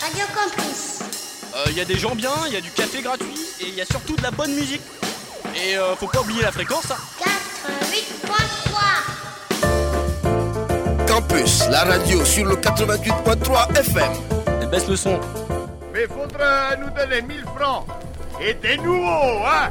Radio Campus. Il y a des gens bien, il y a du café gratuit et il y a surtout de la bonne musique. Et euh, faut pas oublier la fréquence. hein. 88.3. Campus, la radio sur le 88.3 FM. Et baisse le son. Mais faudra nous donner 1000 francs. Et des nouveaux, hein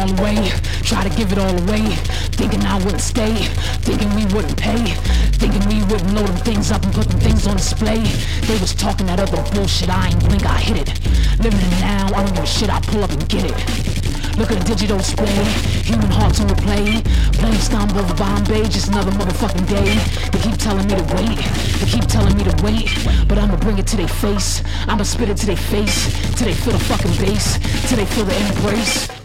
all away, try to give it all away. Thinking I wouldn't stay, thinking we wouldn't pay. Thinking we wouldn't load them things up and put them things on display. They was talking that other bullshit, I ain't blink, I hit it. Living in now, I don't give a shit, I pull up and get it. Look at the digital display, human hearts on replay. Playing stomp over Bombay, just another motherfucking day. They keep telling me to wait, they keep telling me to wait. But I'ma bring it to their face, I'ma spit it to their face. Till they feel the fucking bass, till they feel the embrace.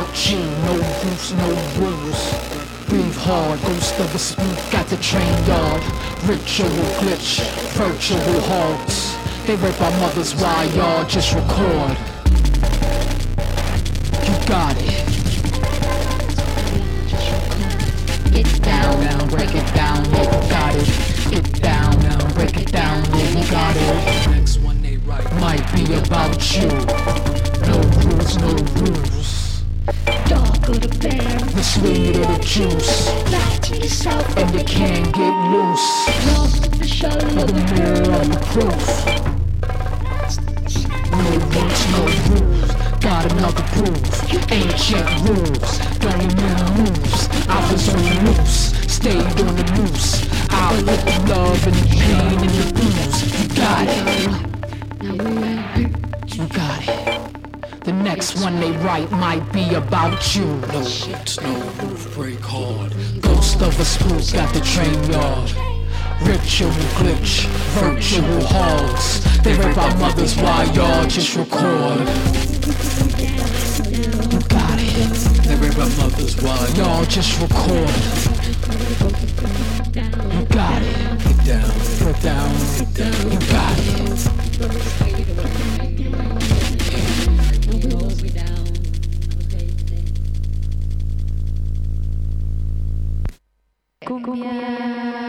Be about no roots, no rules. Breathe hard, ghost of a spook at the train yard. Ritual glitch, virtual hogs. They rape our mothers while y'all just record. You got it. Get down, Down, break it down, you got it. Get down, down, break it down, you got it. Next one they write might be about you. No rules, no rules. Dog or the bear. The sweet or the juice, Lie to yourself and you can't get loose. lost in the shadow of the mirror of the proof. No rules, no rules. Got another proof. Ancient rules. Don't remember moves. I was on the loose. Stayed on the loose. I with the love and the pain and the blues. You got it. Now we are You got it. The next one they write might be about you. No roots, no roof, break hard. Ghost of a spook got the train yard. Ritual glitch, virtual hogs. They rape our mothers while y'all just record. You got it. They rape our mothers while y'all just record. You got it. Get down, put down, get down. You got it. cumbia. cumbia.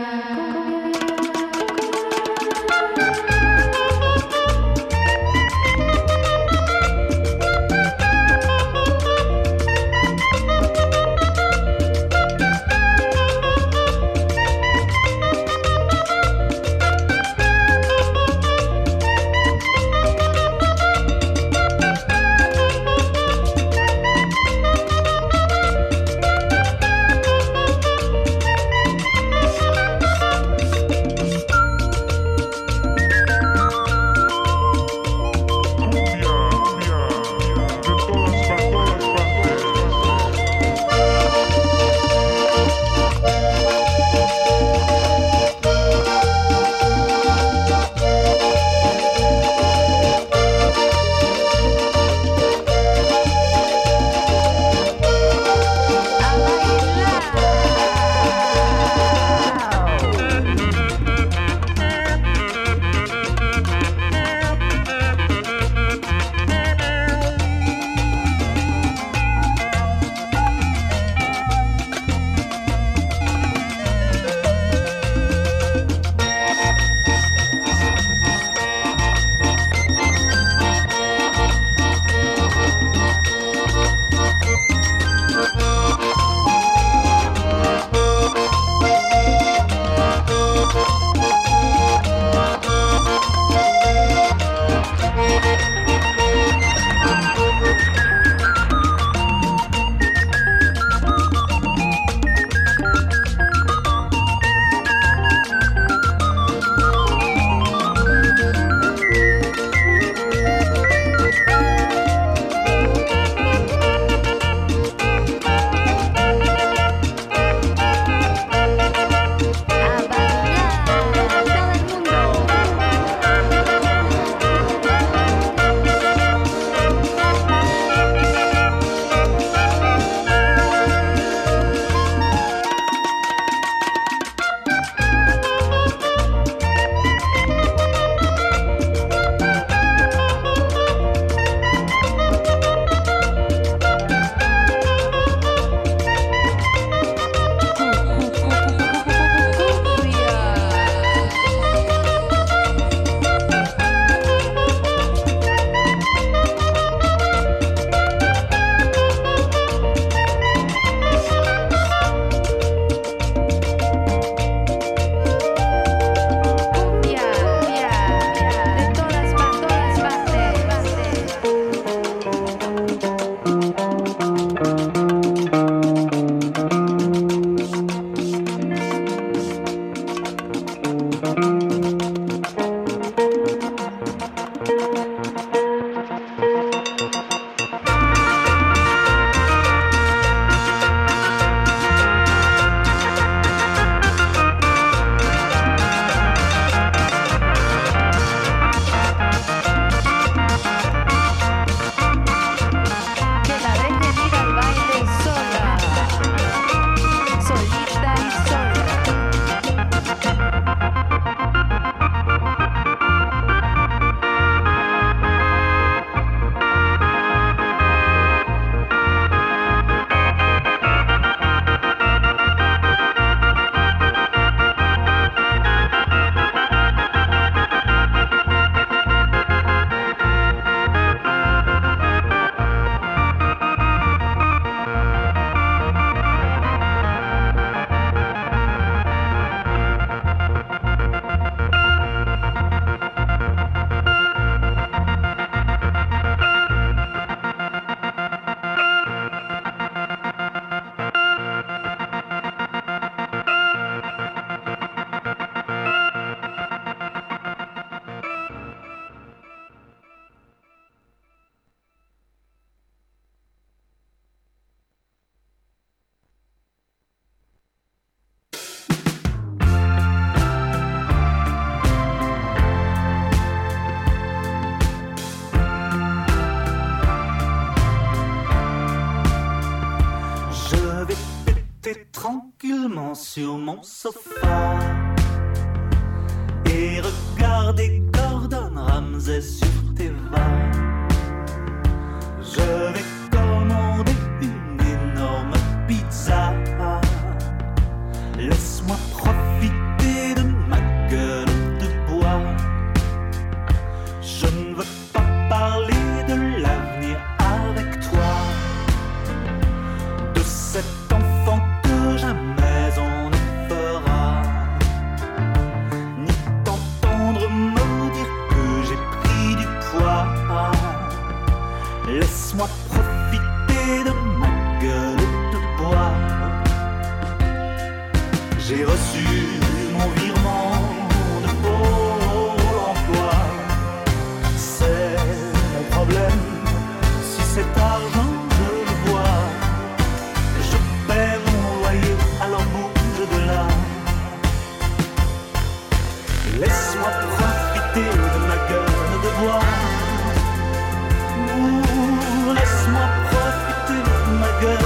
de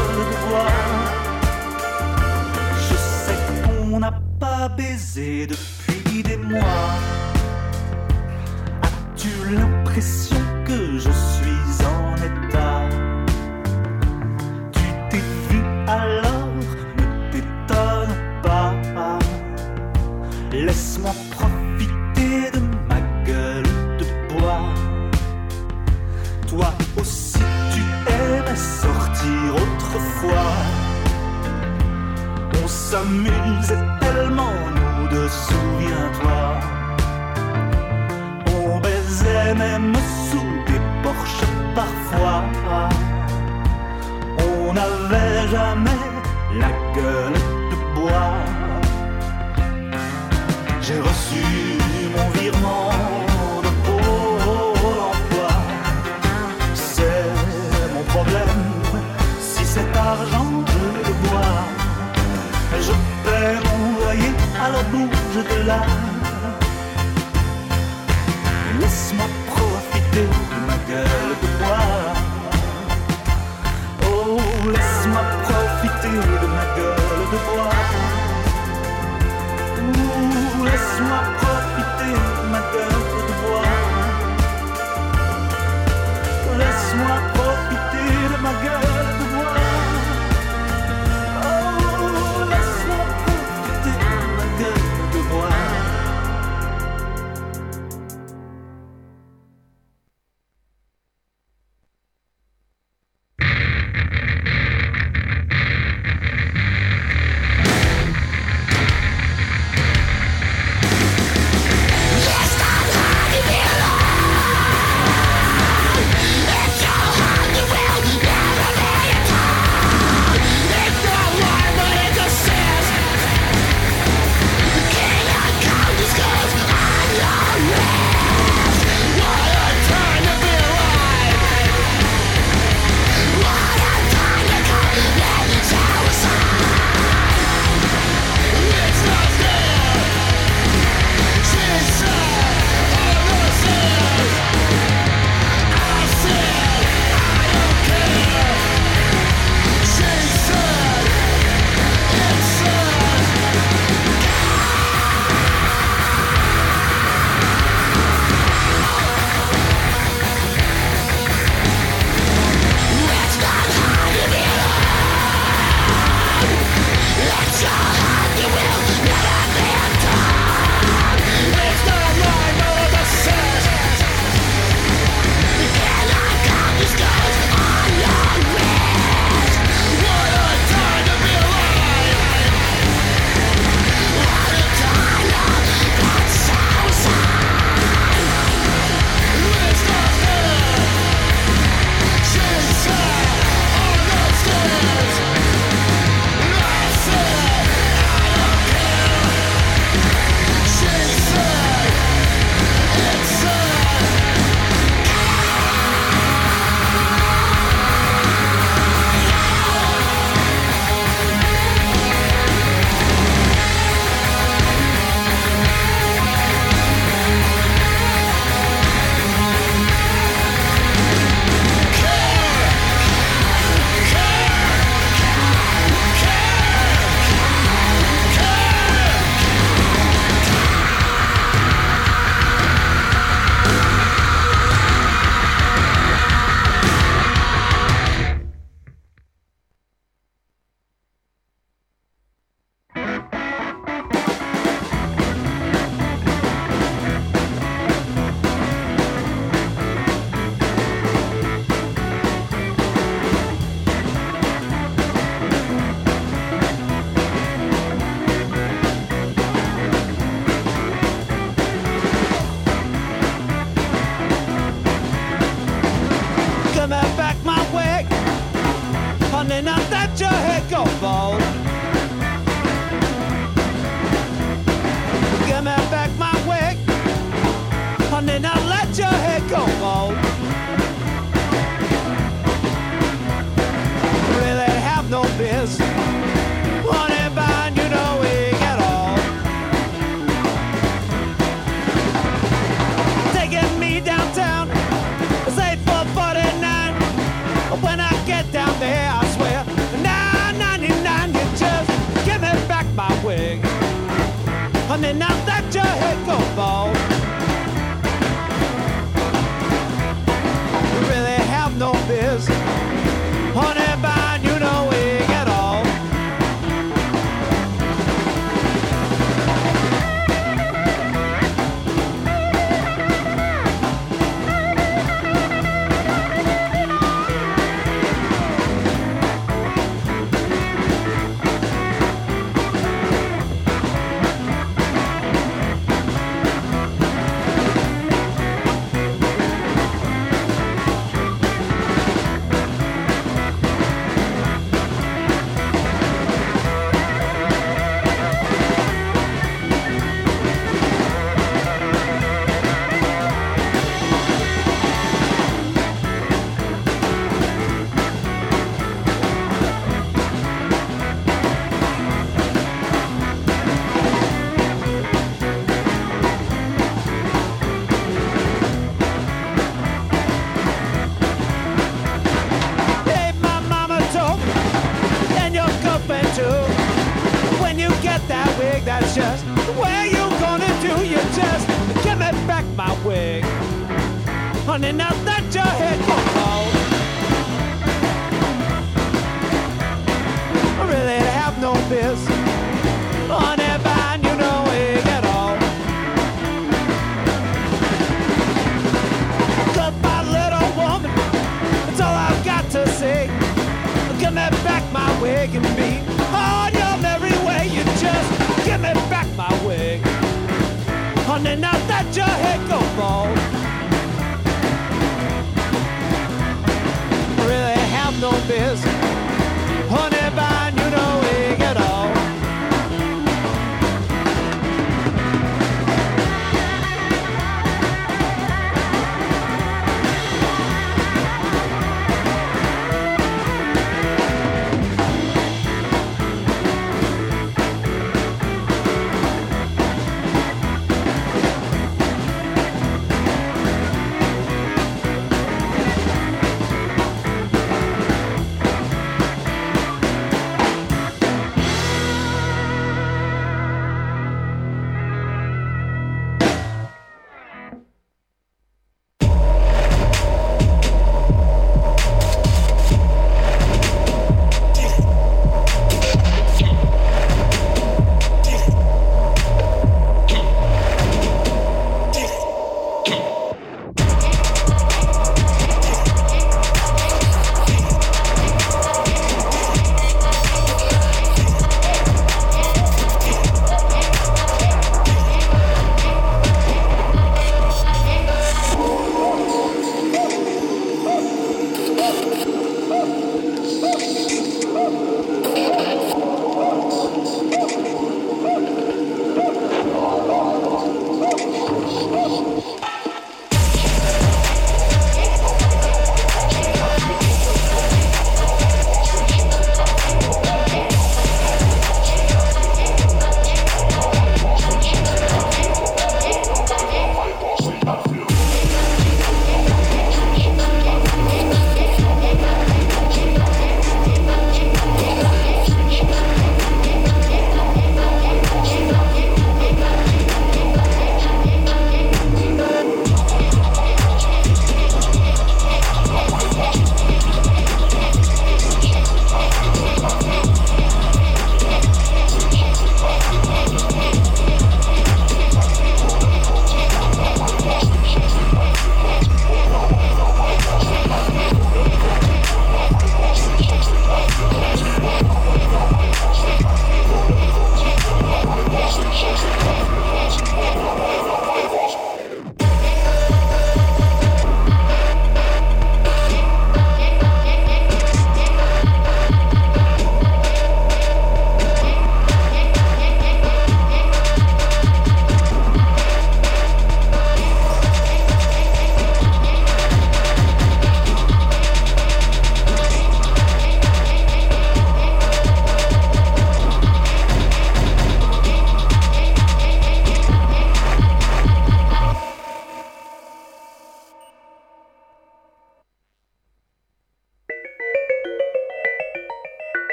bois. Je sais qu'on n'a pas baisé depuis des mois. As-tu l'impression que je suis s'amuse tellement, nous deux, souviens-toi. On baisait même sous des porches parfois. On n'avait jamais la gueule de bois. of the light.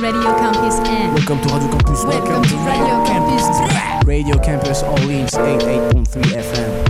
Radio Campus N. Welcome to Radio Campus. Welcome to Radio Campus. Radio Campus Orleans 88.3 FM.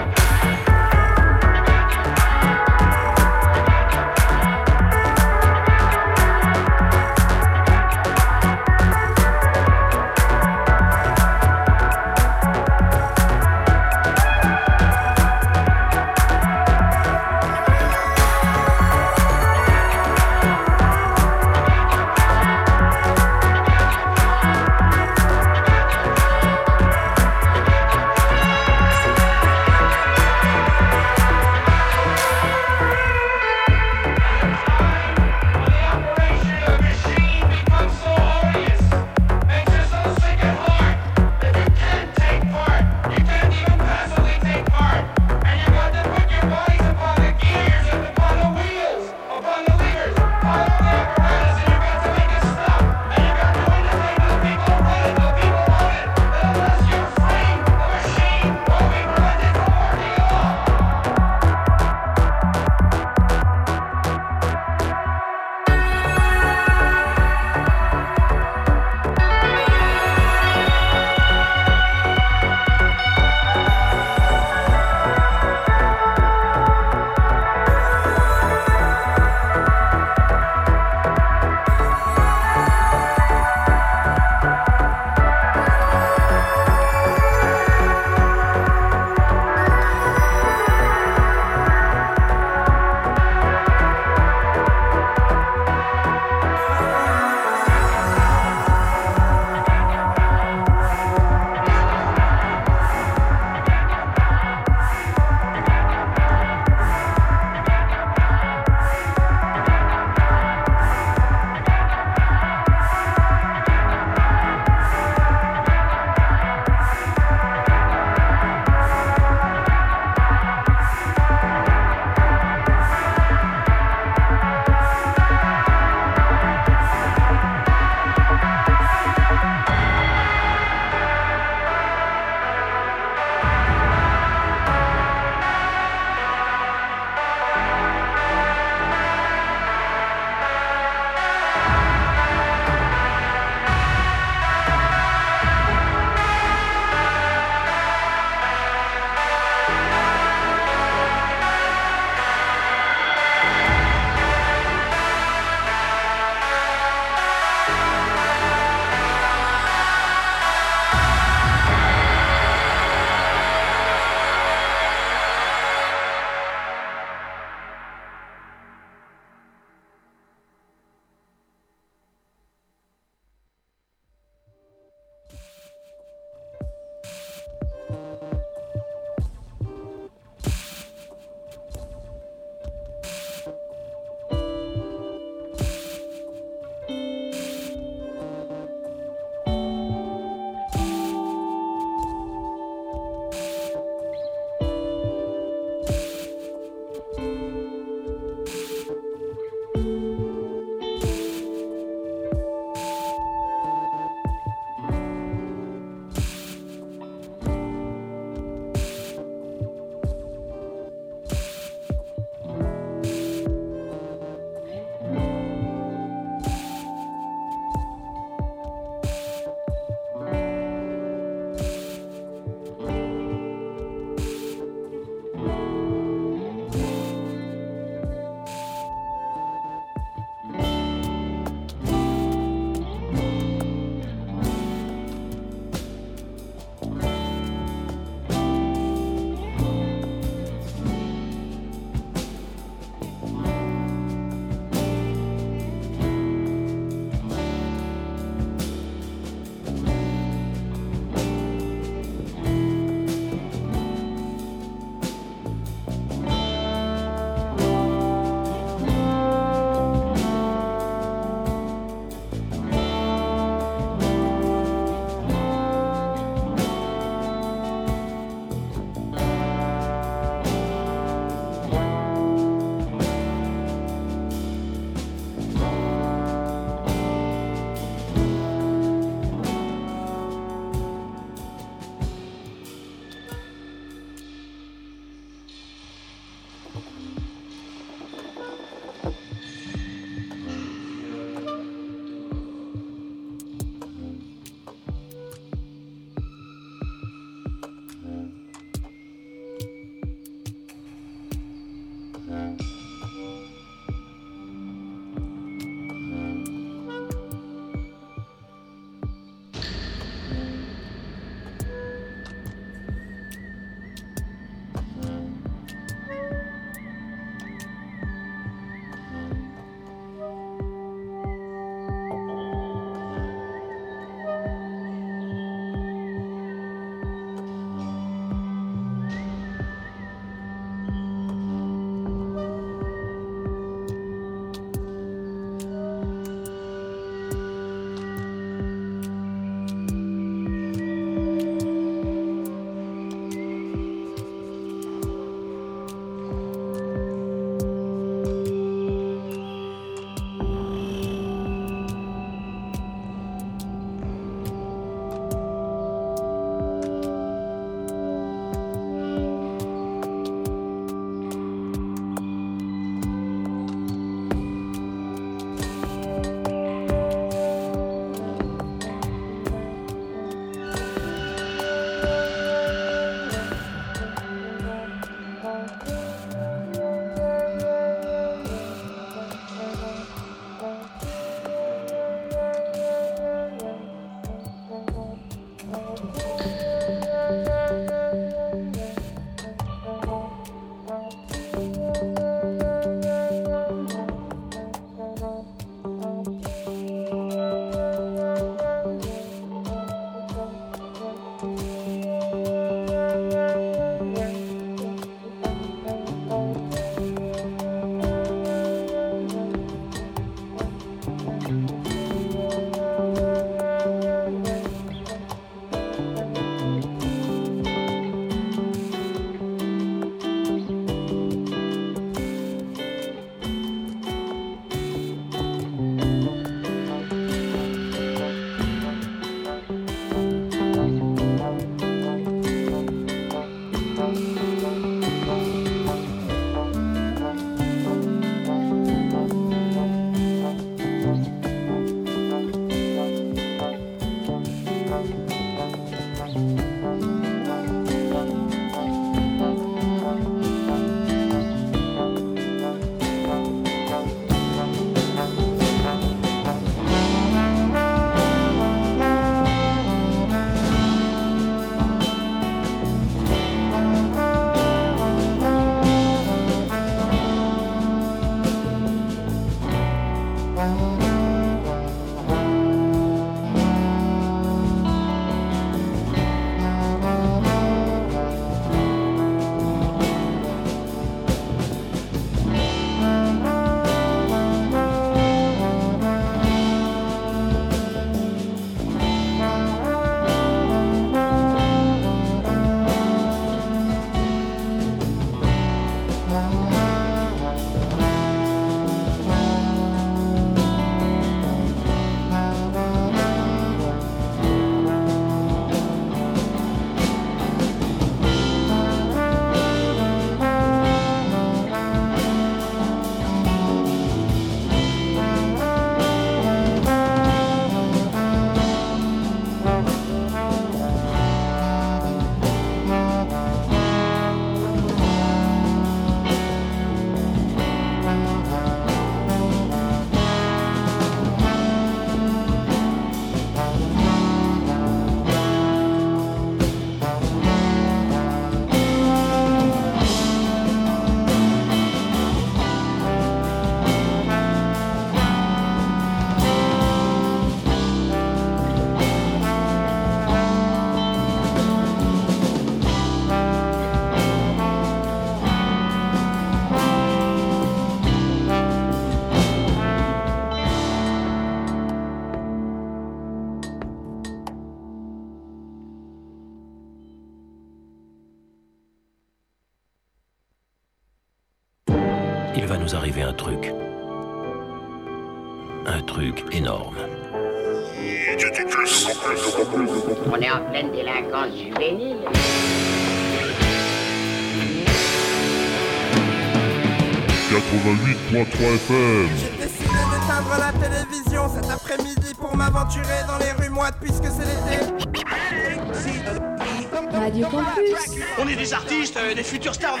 des futurs stars.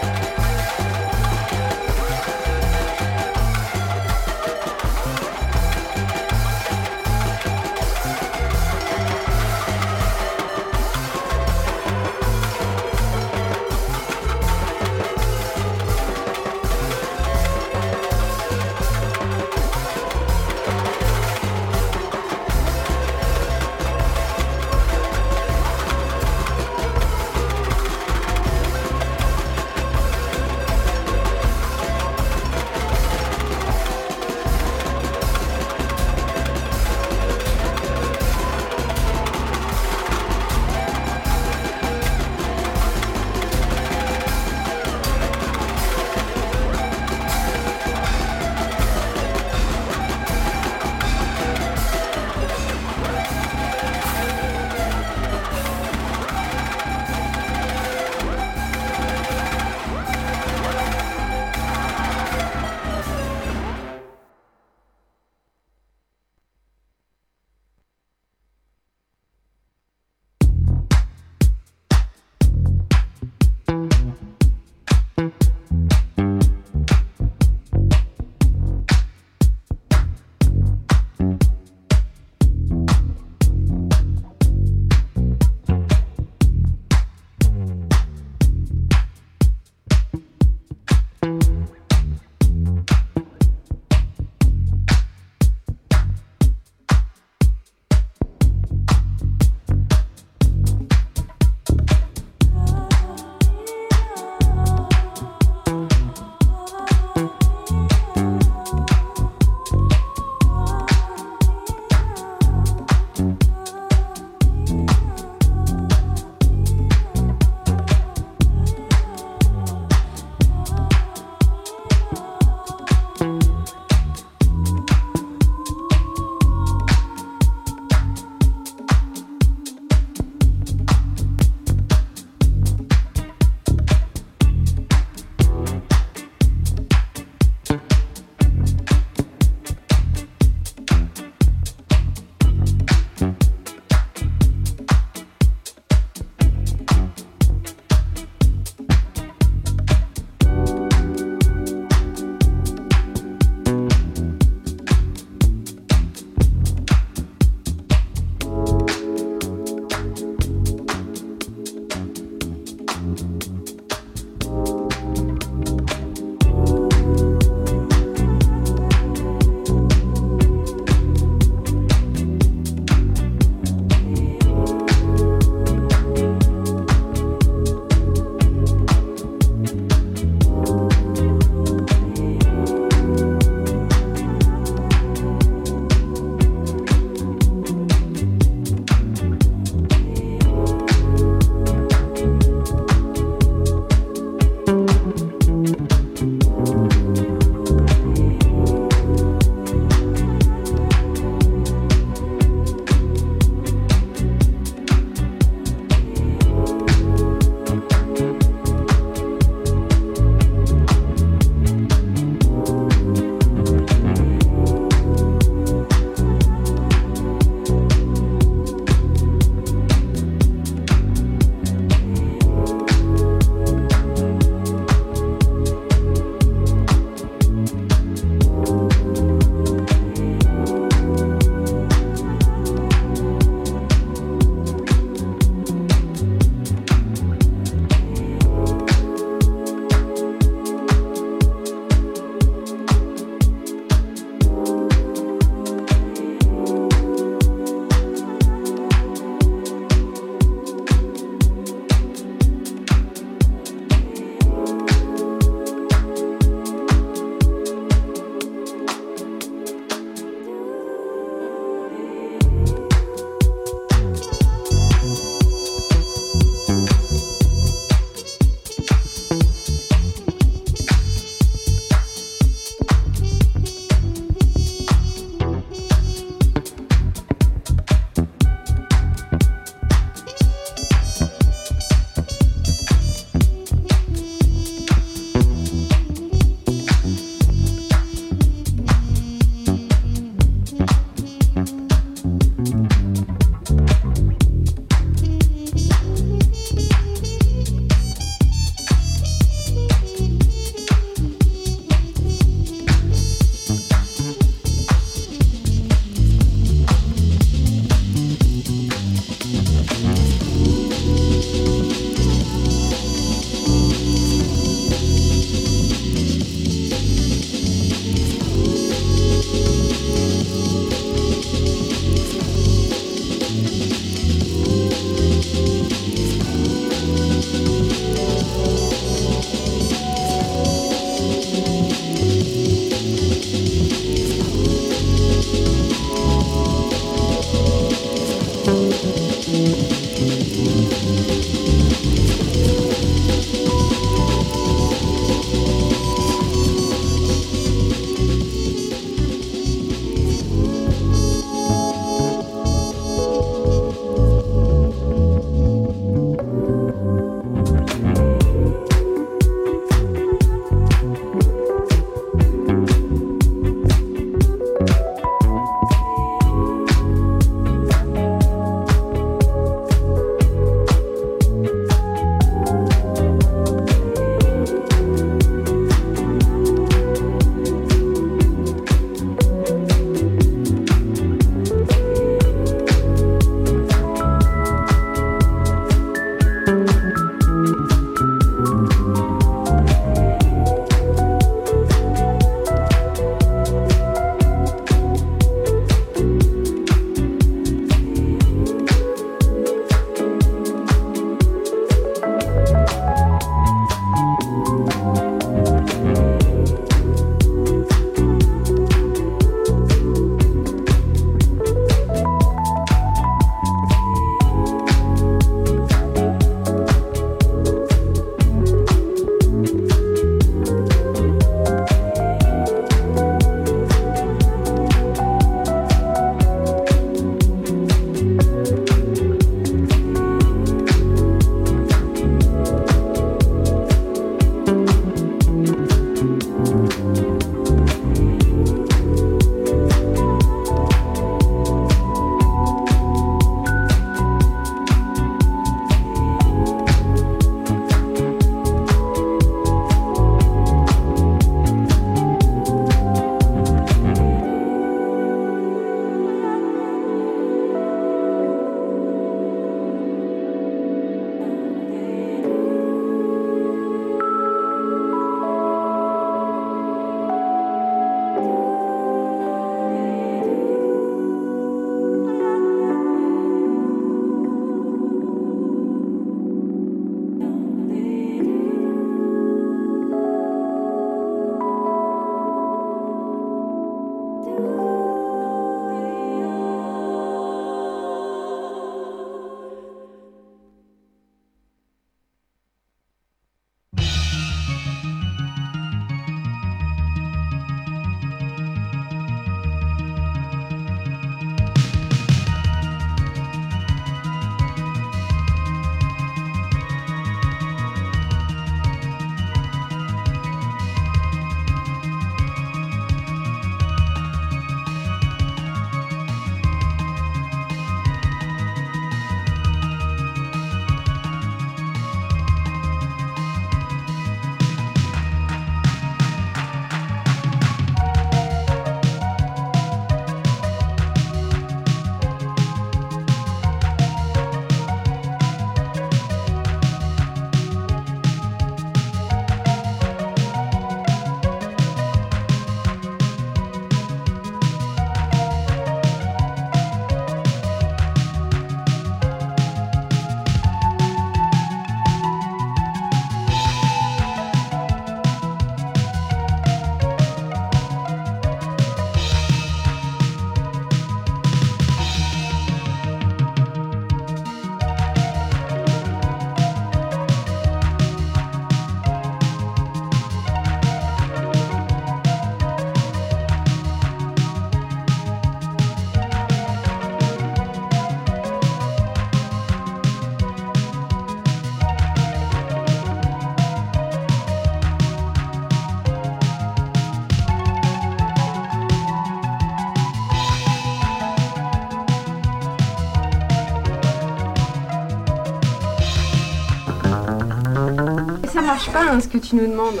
Cherche pas hein, ce que tu nous demandes.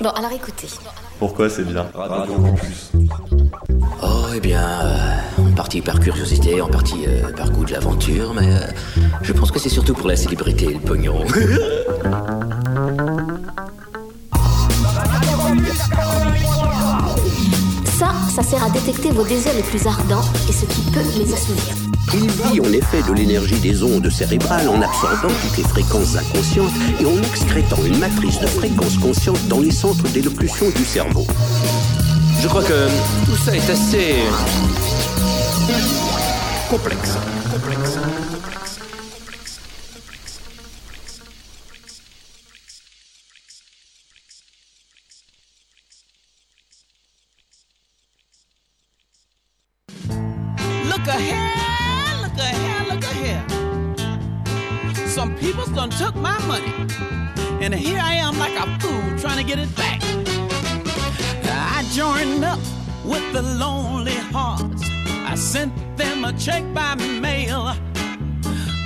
Bon, alors écoutez. Pourquoi c'est bien Radio Campus. Oh, eh bien, euh, en partie par curiosité, en partie euh, par goût de l'aventure, mais euh, je pense que c'est surtout pour la célébrité et le pognon. Ça, ça sert à détecter vos désirs les plus ardents et ce qui peut les assouvir. Il vit en effet de l'énergie des ondes cérébrales en absorbant toutes les fréquences inconscientes et en excrétant une matrice de fréquences conscientes dans les centres d'élocution du cerveau. Je crois que tout ça est assez complexe. Complexe. Check by mail.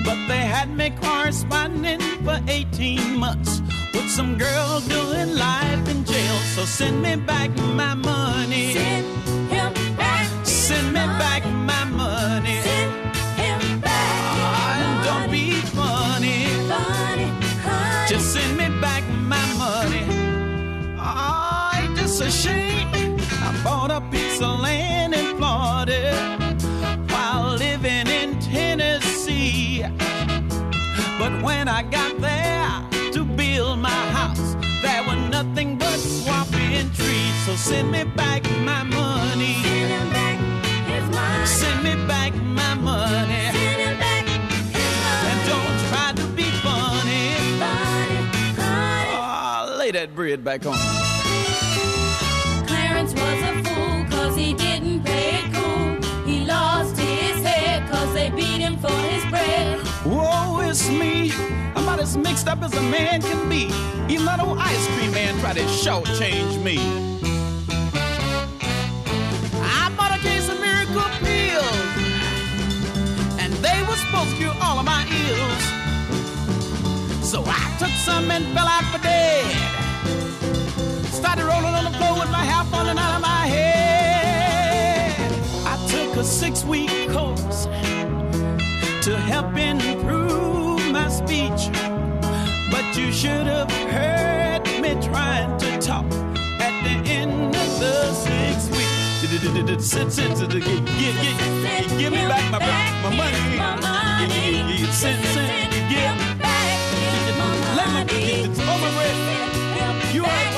But they had me corresponding for 18 months with some girl doing life in jail. So send me back my money. Send him back. Send me back my money. Send him back. Ah, and don't be funny. Funny, honey. Just send me back my money. Oh, ain't this a shame? I bought a piece of land When I got there to build my house, there were nothing but swamping trees. So send me back my money. Send back his money. Send me back my money. Send him back his money. And don't try to be funny. Funny. Oh, lay that bread back on. It's me. I'm about as mixed up as a man can be. Even that old ice cream man tried to shortchange me. I bought a case of miracle pills, and they were supposed to cure all of my ills. So I took some and fell out for dead. Started rolling on the floor with my hair falling out of my head. I took a six-week course to help improve my speech. But you should have heard me trying to talk at the end of the six weeks. Give, me back my, my money. Give, give, sit, sit, give. Let me get over with. You heard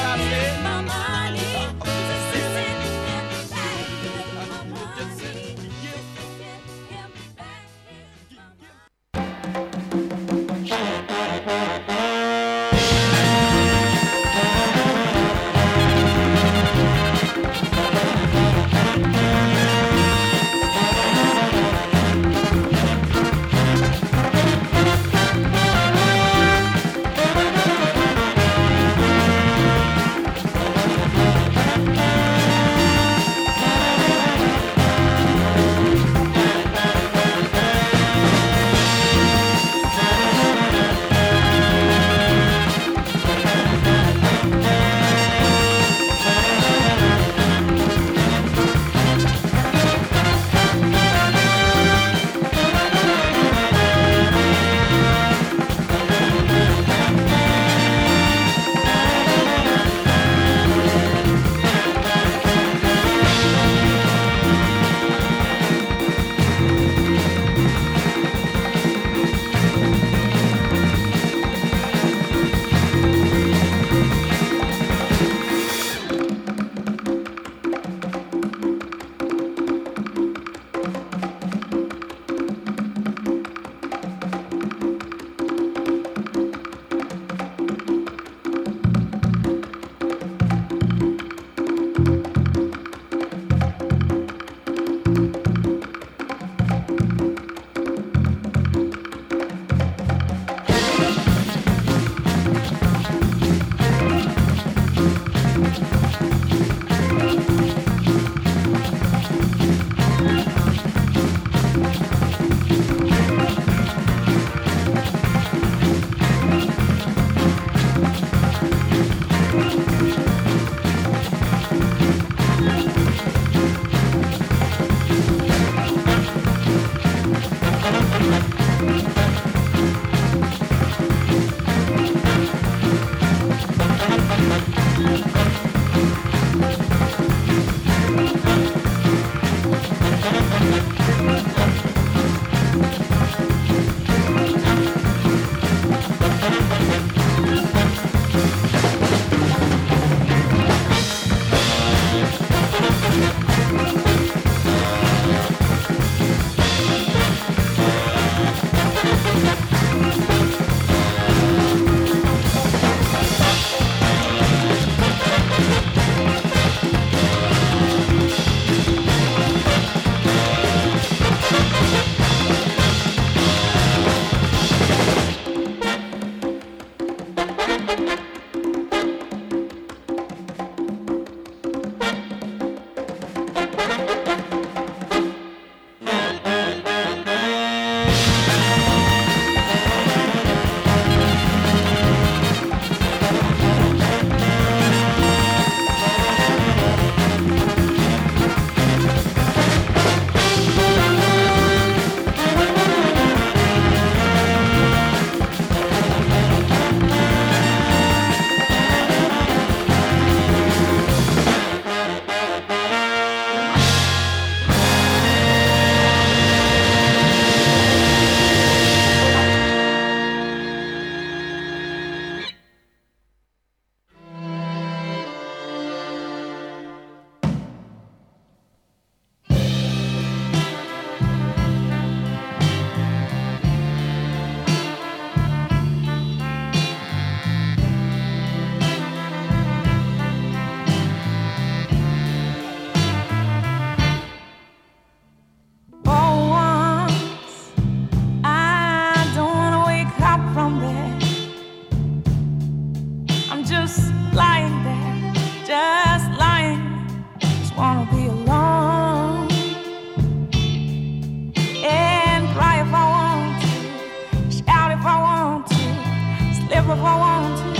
if I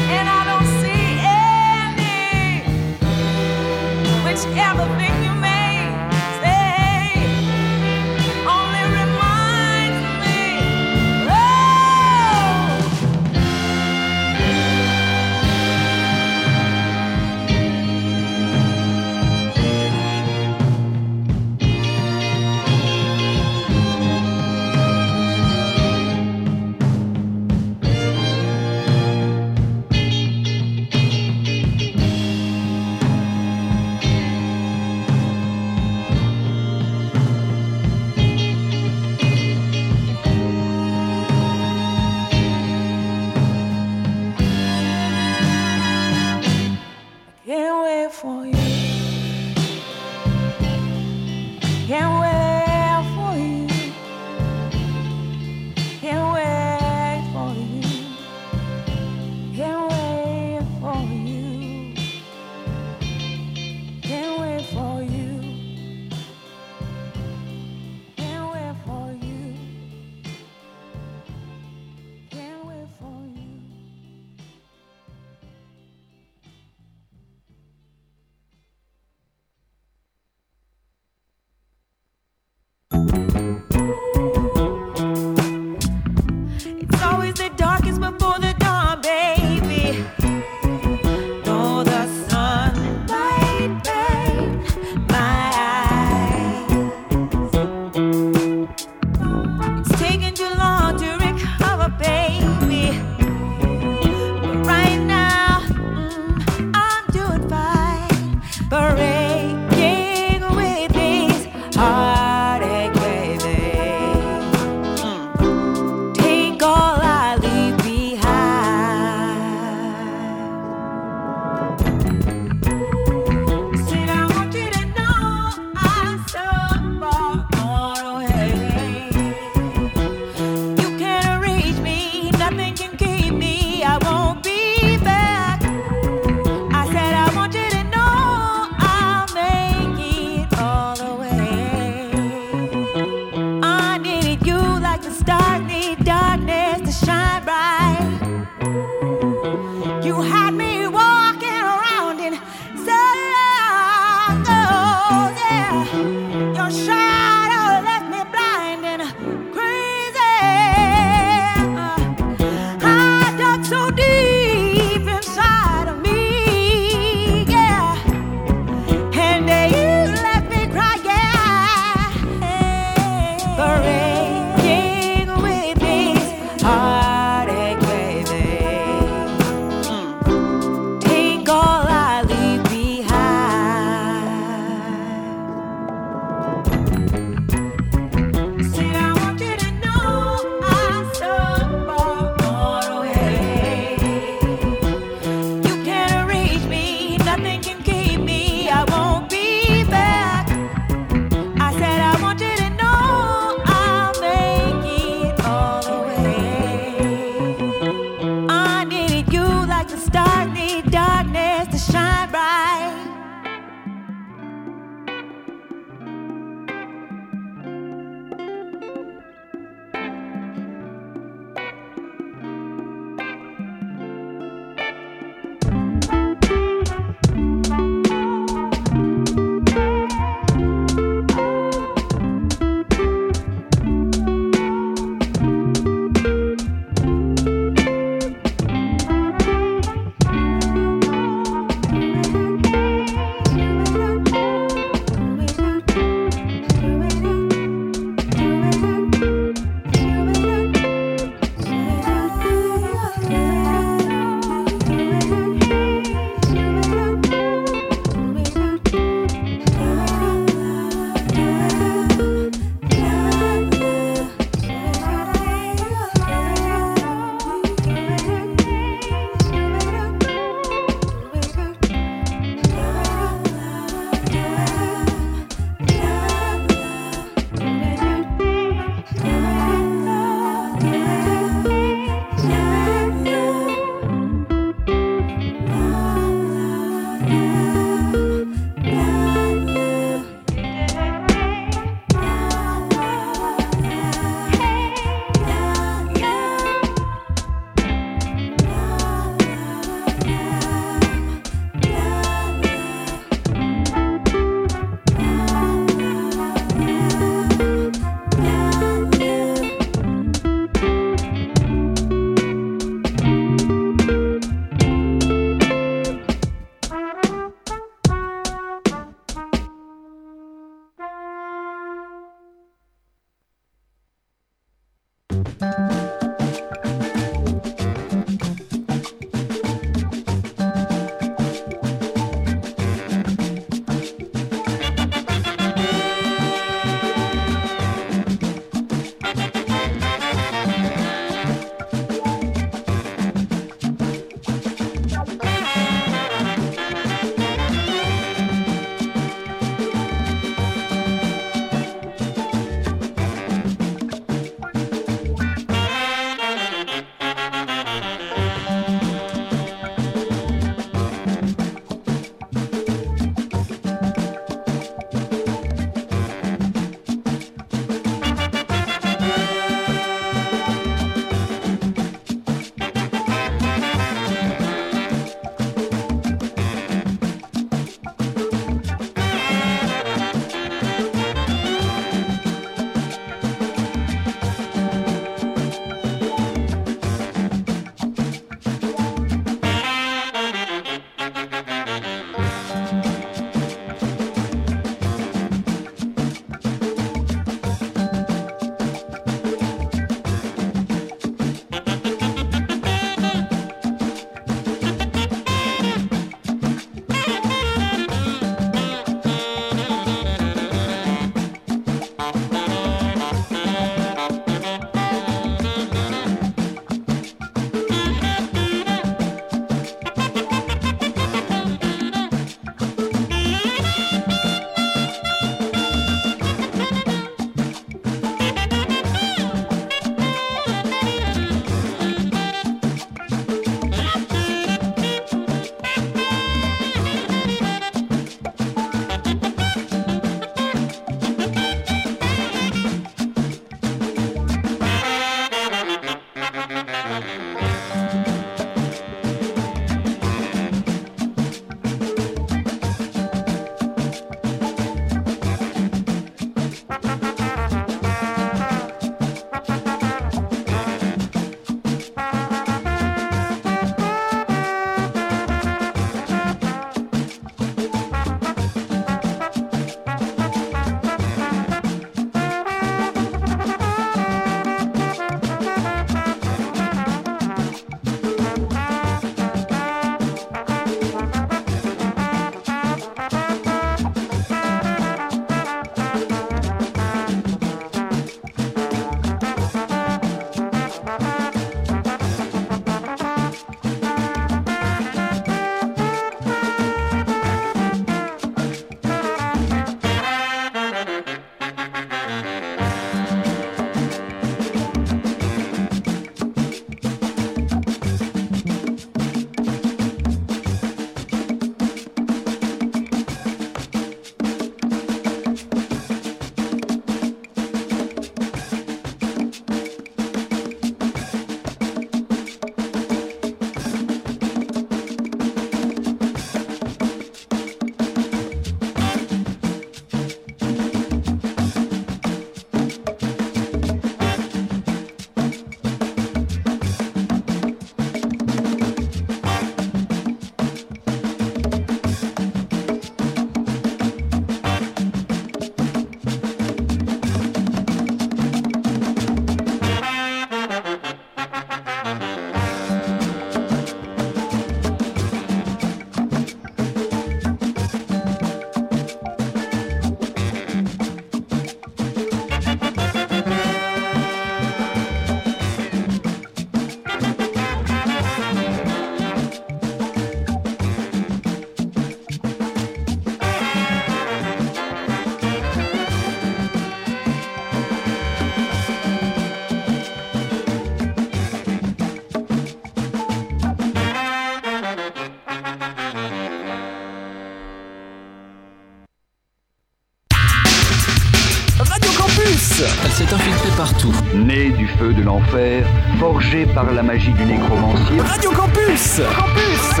partout. Né du feu de l'enfer, forgé par la magie du nécromancier. Radio Campus Campus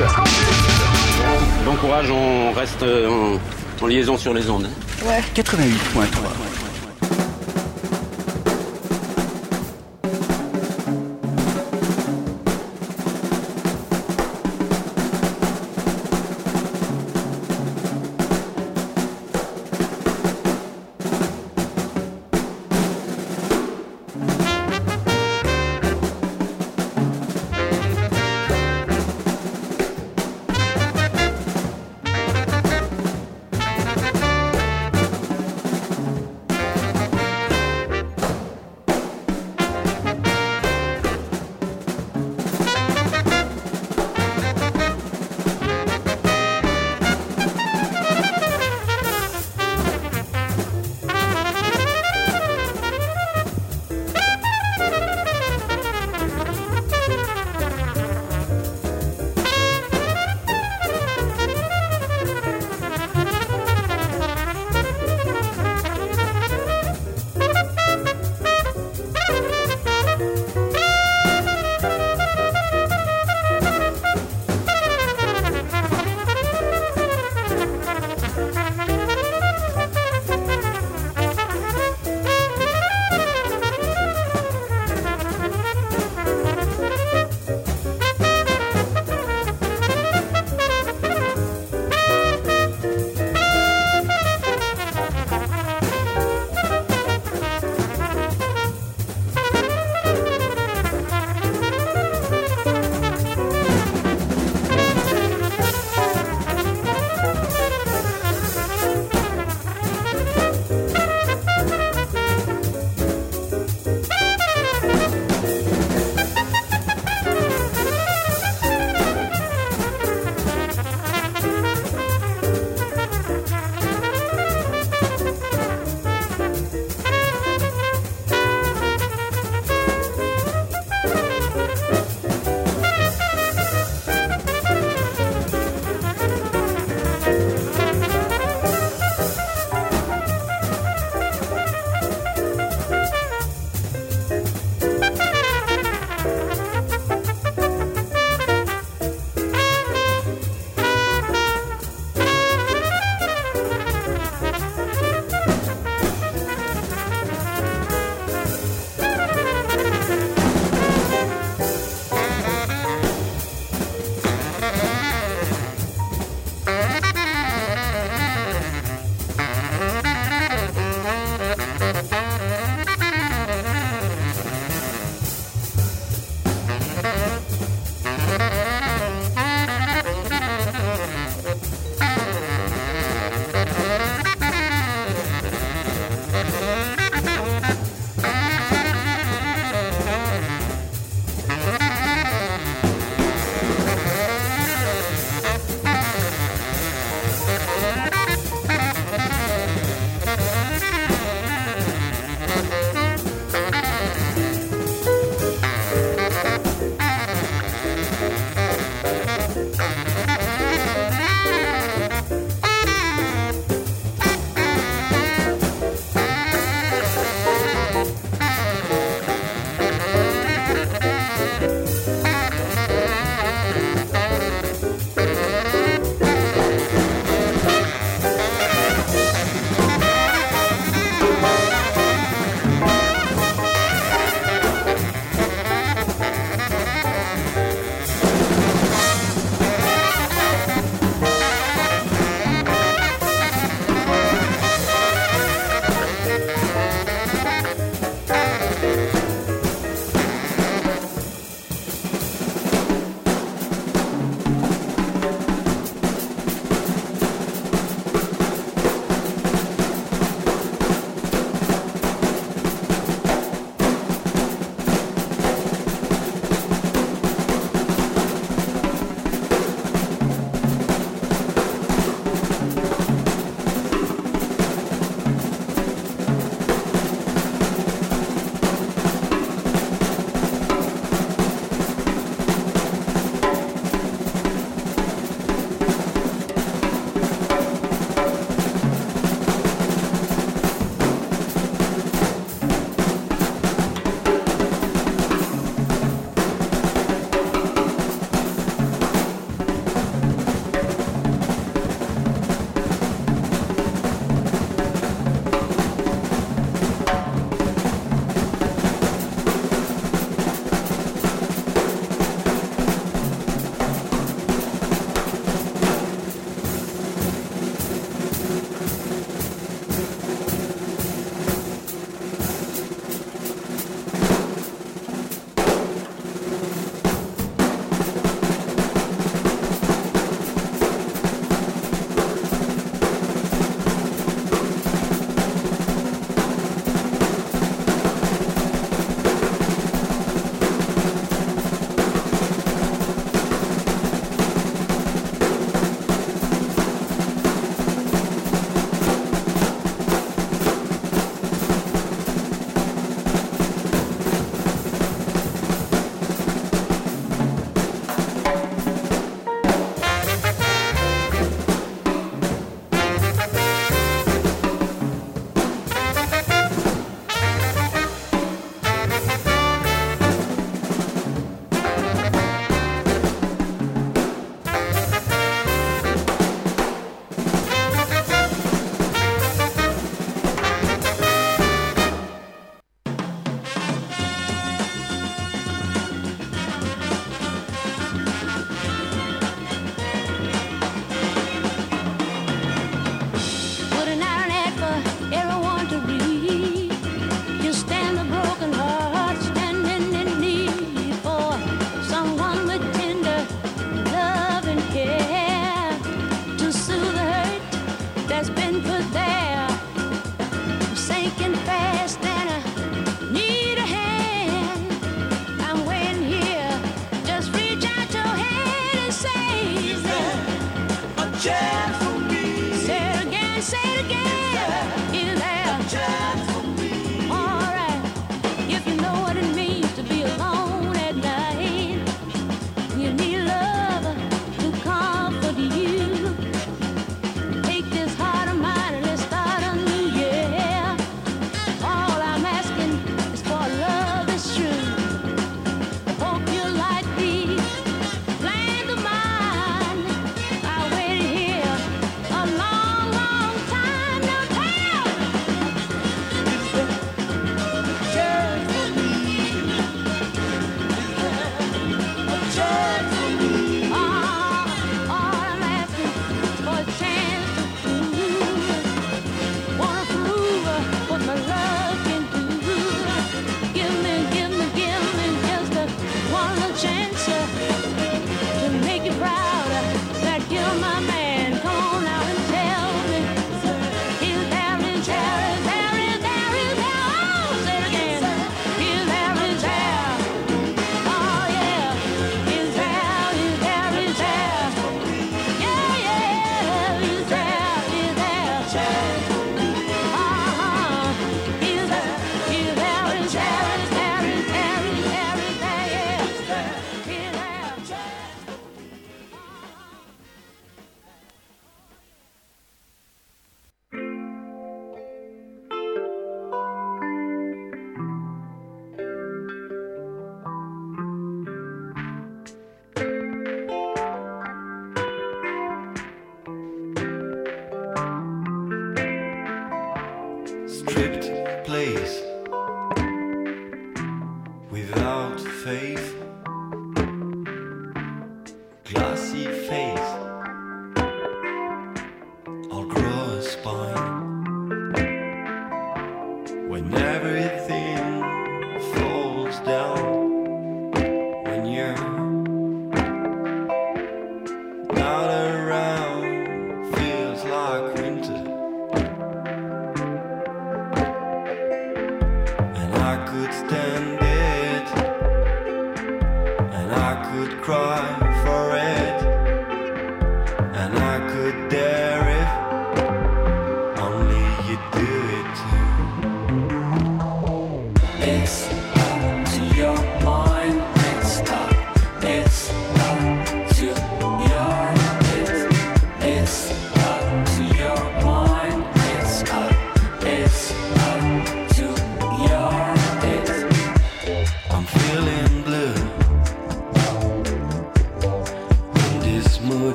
Bon courage, on reste en, en liaison sur les ondes. Ouais. 88.3.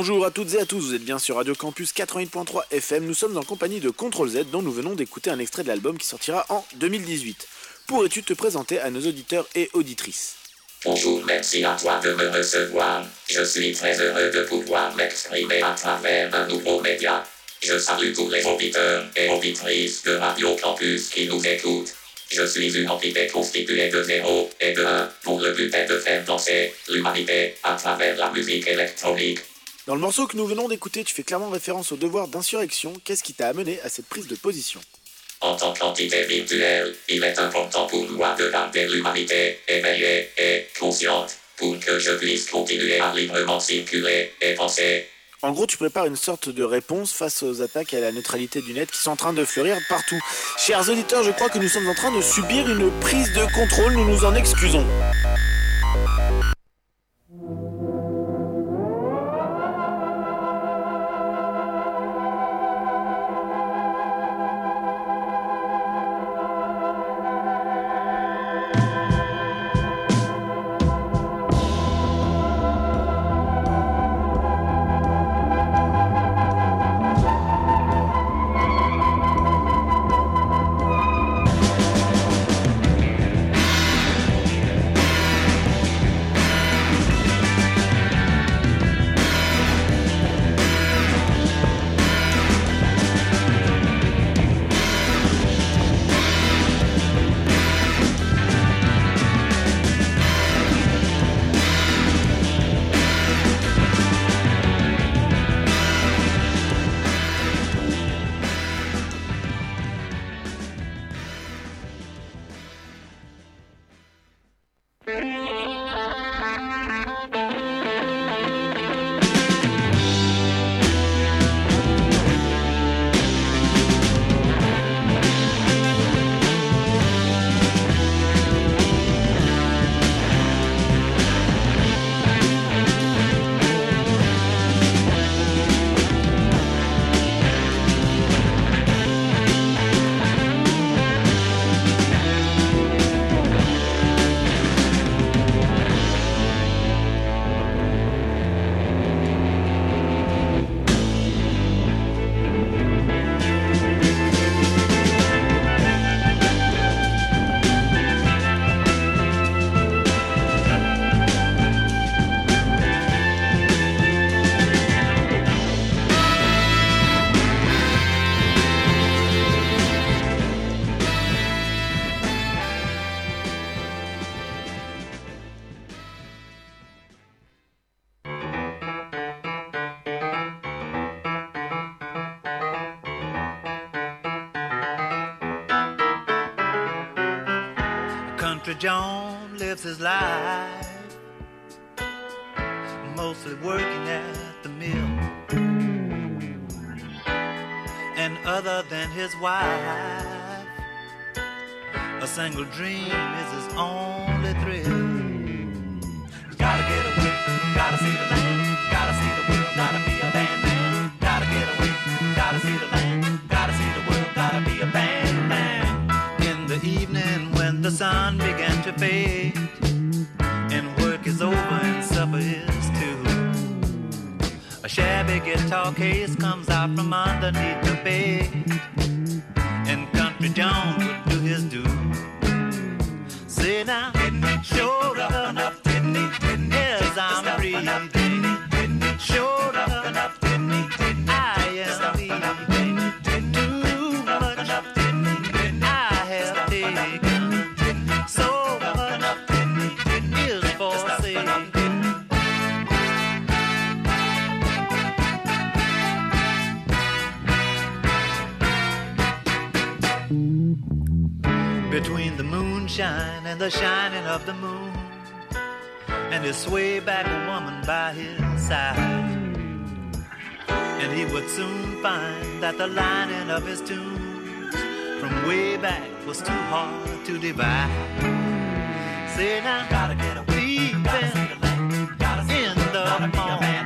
Bonjour à toutes et à tous, vous êtes bien sur Radio Campus 88.3 FM. Nous sommes en compagnie de Control Z dont nous venons d'écouter un extrait de l'album qui sortira en 2018. Pourrais-tu te présenter à nos auditeurs et auditrices? Bonjour, merci à toi de me recevoir. Je suis très heureux de pouvoir m'exprimer à travers un nouveau média. Je salue tous les auditeurs et auditrices de Radio Campus qui nous écoutent. Je suis une entité constituée de zéro et de un pour le but est de faire danser l'humanité à travers la musique électronique. Dans le morceau que nous venons d'écouter, tu fais clairement référence au devoir d'insurrection. Qu'est-ce qui t'a amené à cette prise de position? En tant qu'entité virtuelle, il est important pour moi de garder l'humanité éveillée et consciente pour que je puisse continuer à librement circuler et penser. En gros, tu prépares une sorte de réponse face aux attaques à la neutralité du net qui sont en train de fleurir partout. Chers auditeurs, je crois que nous sommes en train de subir une prise de contrôle, nous nous en excusons. John lives his life mostly working at the mill. And other than his wife, a single dream is his only thrill. Gotta get away, gotta see the land, gotta see the world, gotta be fade, and work is over and supper is too. A shabby guitar case comes out from underneath the bed, and Country John would do his due. Say now, showed up enough, didn't he? Didn't he? As I'm breathing, the moonshine and the shining of the moon, and his sway back woman by his side. And he would soon find that the lining of his tunes from way back was too hard to divide. Say now, gotta get a leaving in the morning.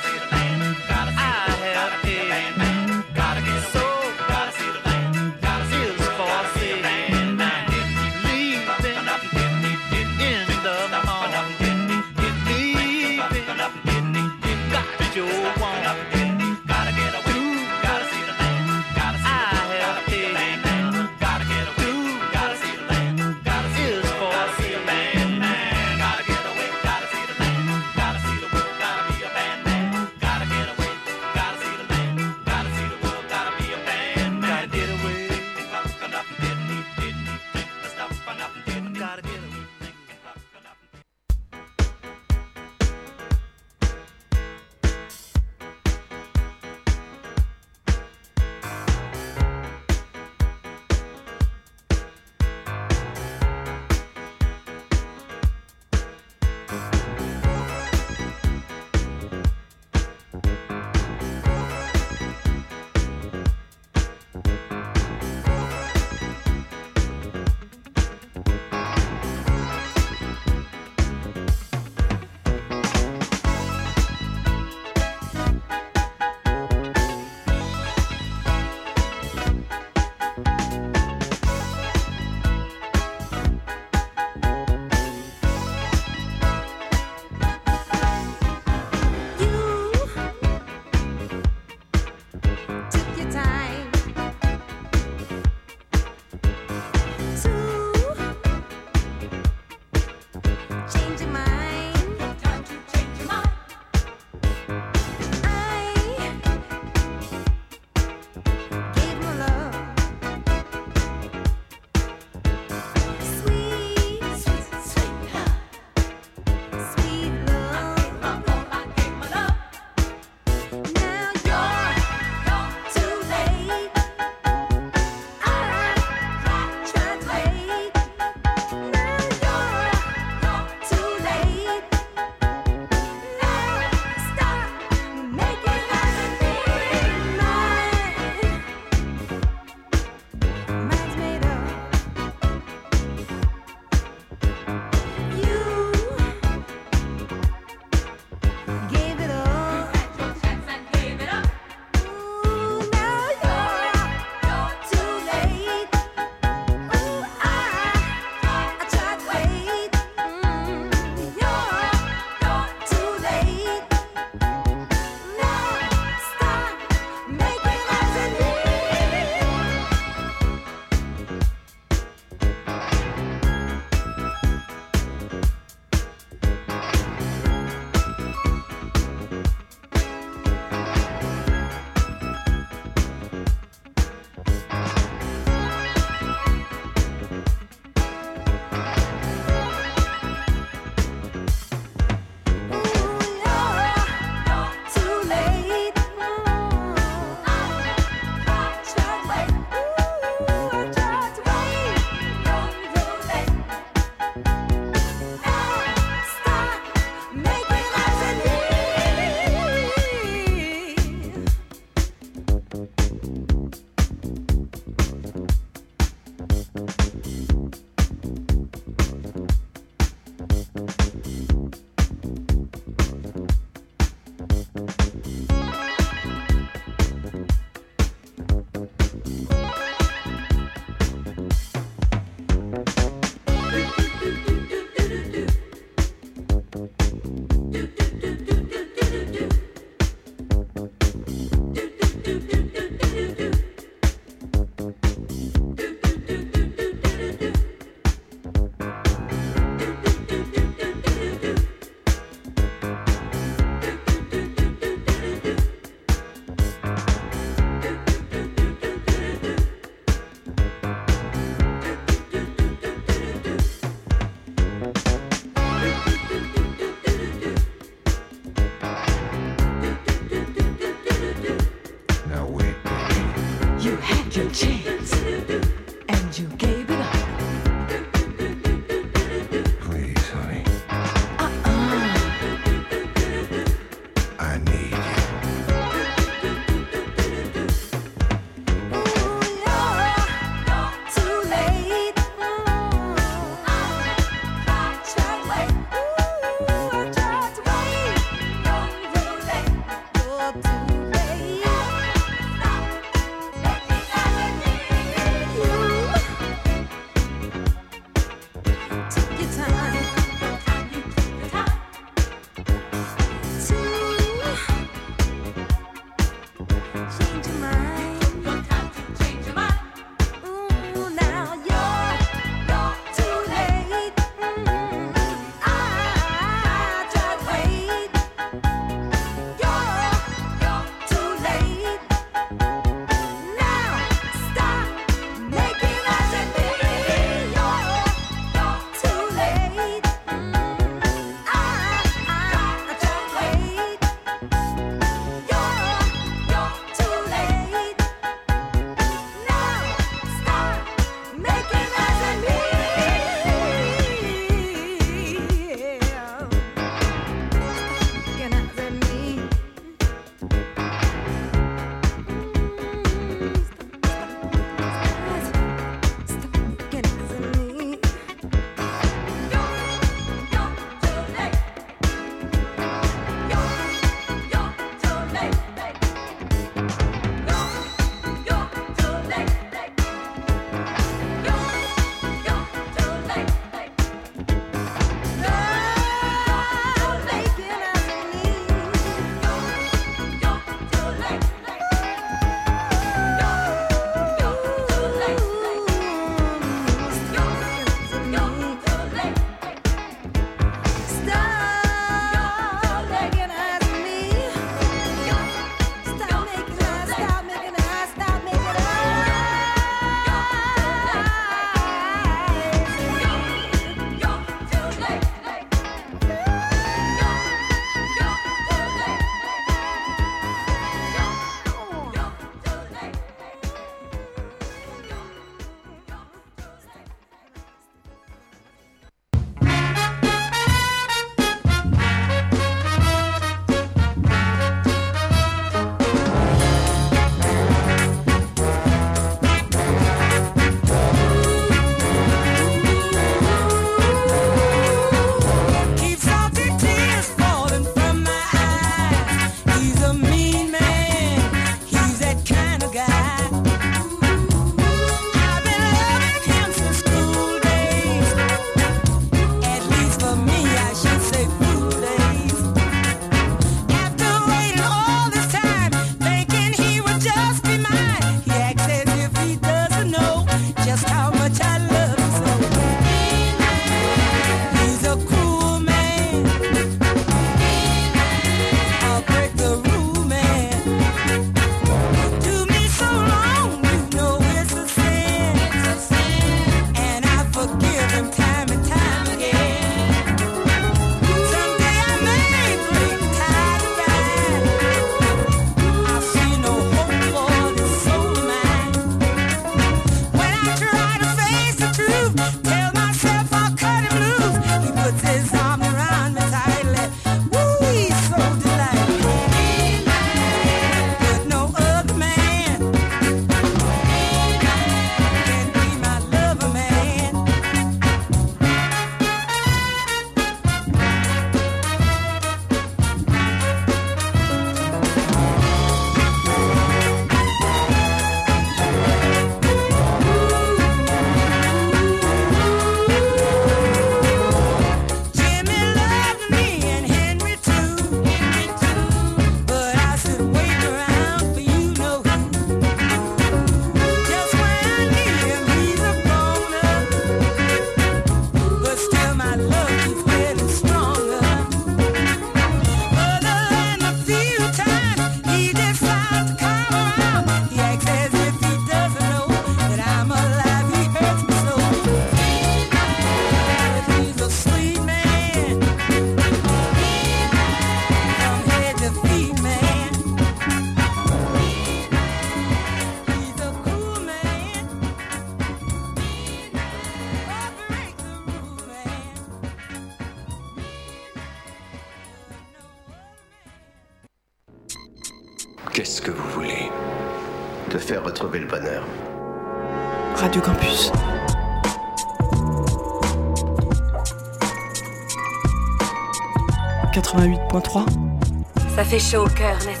Fait chaud au cœur, n'est-ce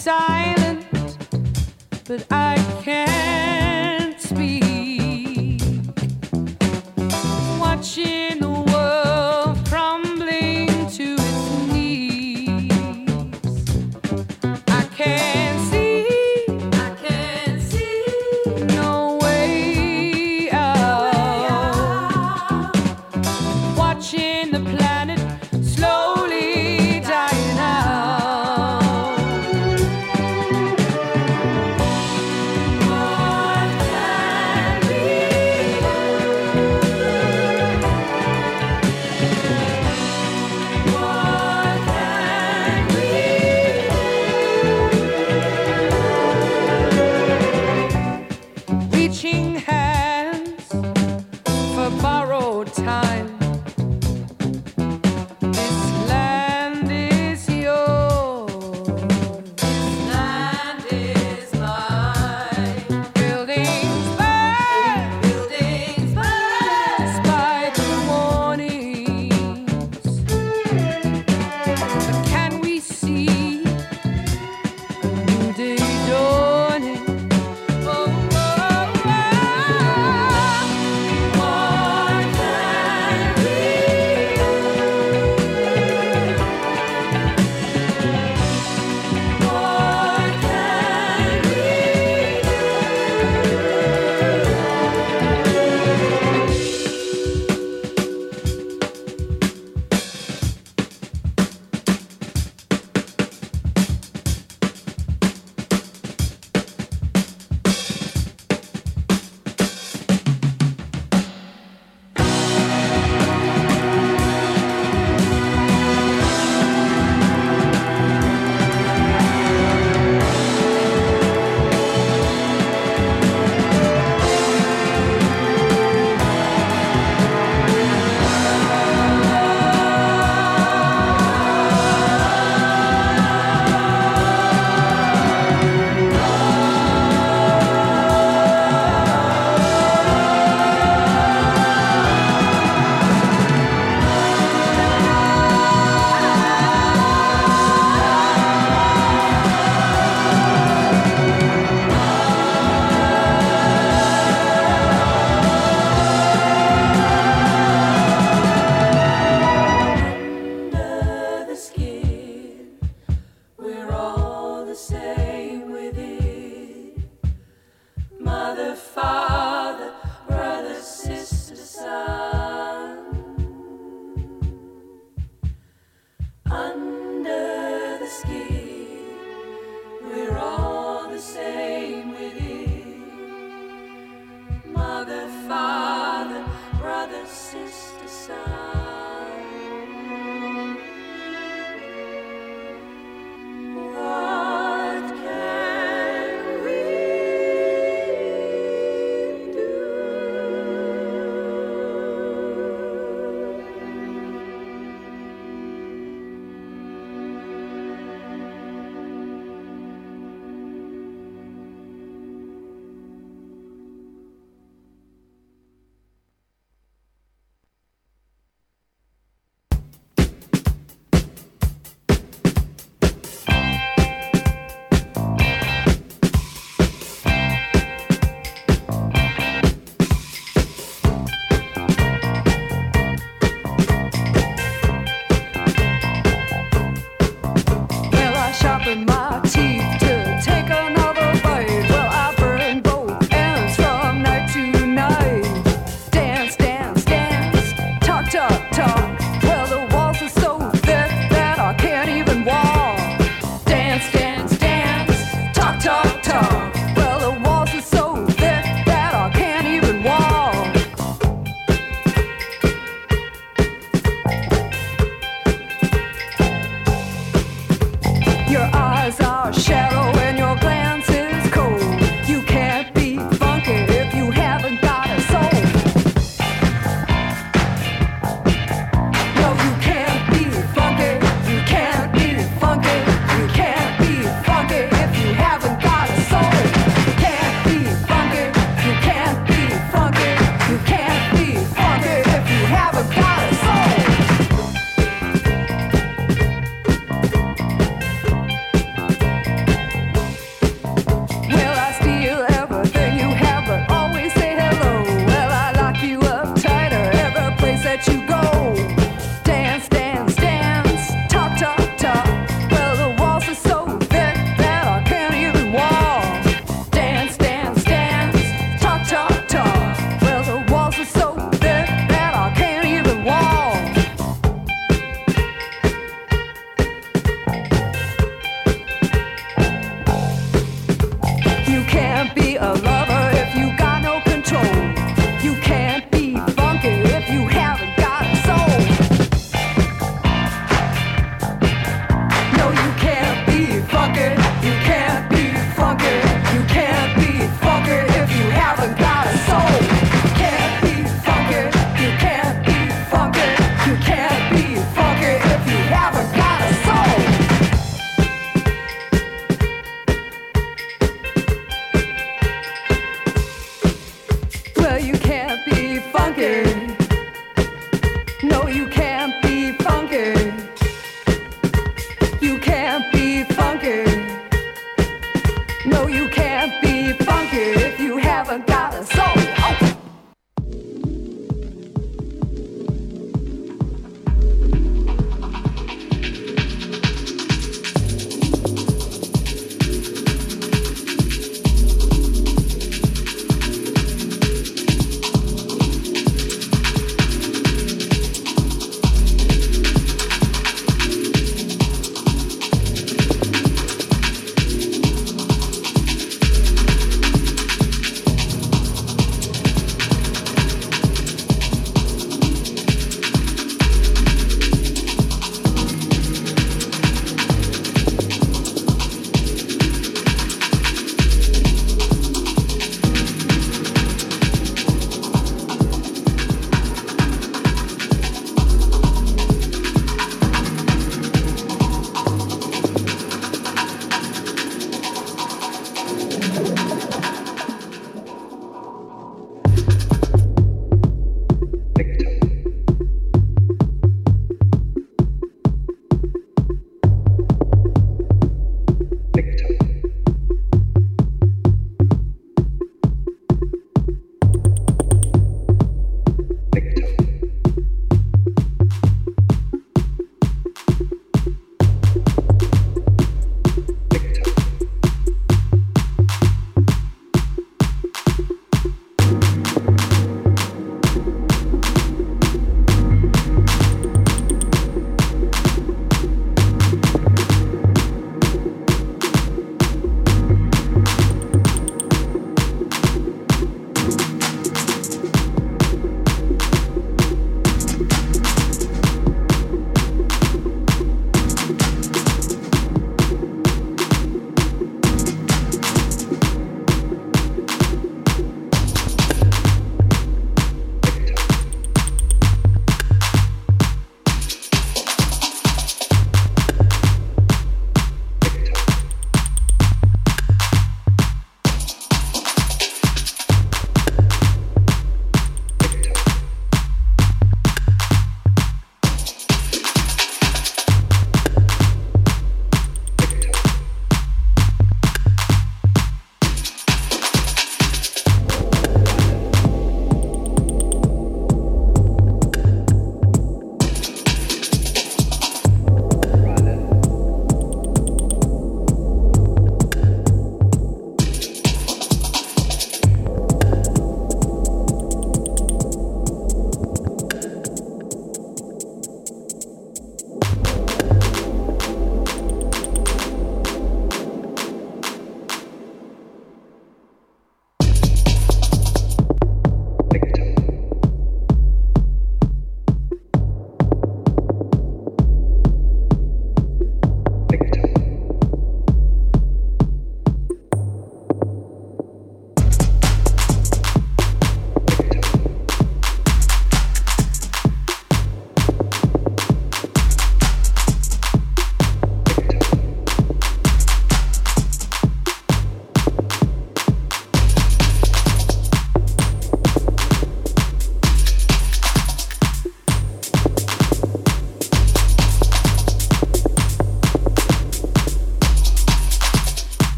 silent, but I can't